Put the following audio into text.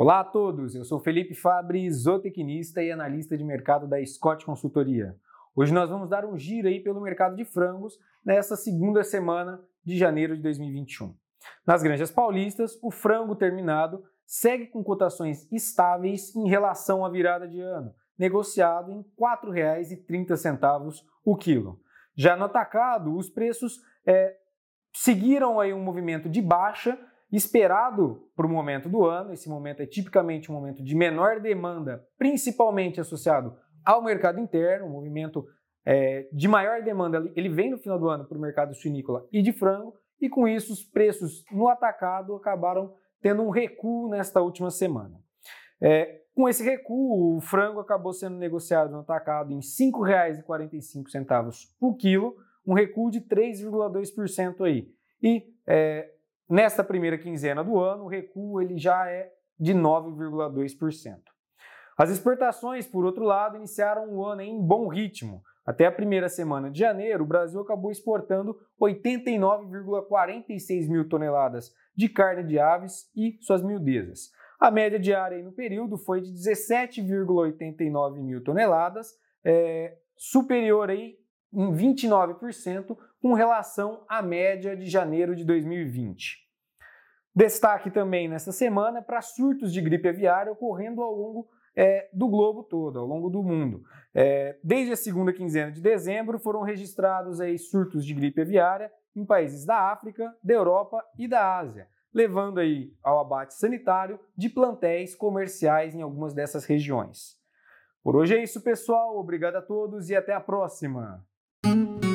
Olá a todos, eu sou Felipe Fabre, zootecnista e analista de mercado da Scott Consultoria. Hoje nós vamos dar um giro aí pelo mercado de frangos nessa segunda semana de janeiro de 2021. Nas granjas paulistas, o frango terminado segue com cotações estáveis em relação à virada de ano, negociado em R$ 4,30 o quilo. Já no atacado, os preços é, seguiram aí um movimento de baixa esperado para o momento do ano. Esse momento é tipicamente um momento de menor demanda, principalmente associado ao mercado interno, um movimento é, de maior demanda. Ele vem no final do ano para o mercado suinícola e de frango, e com isso os preços no atacado acabaram tendo um recuo nesta última semana. É, com esse recuo, o frango acabou sendo negociado no atacado em R$ 5,45 por quilo, um recuo de 3,2% aí. E é, Nesta primeira quinzena do ano, o recuo ele já é de 9,2%. As exportações, por outro lado, iniciaram o ano em bom ritmo. Até a primeira semana de janeiro, o Brasil acabou exportando 89,46 mil toneladas de carne de aves e suas miudezas. A média diária no período foi de 17,89 mil toneladas, é, superior aí em 29% com relação à média de janeiro de 2020. Destaque também nesta semana para surtos de gripe aviária ocorrendo ao longo é, do globo todo, ao longo do mundo. É, desde a segunda quinzena de dezembro foram registrados aí surtos de gripe aviária em países da África, da Europa e da Ásia, levando aí ao abate sanitário de plantéis comerciais em algumas dessas regiões. Por hoje é isso, pessoal. Obrigado a todos e até a próxima. thank you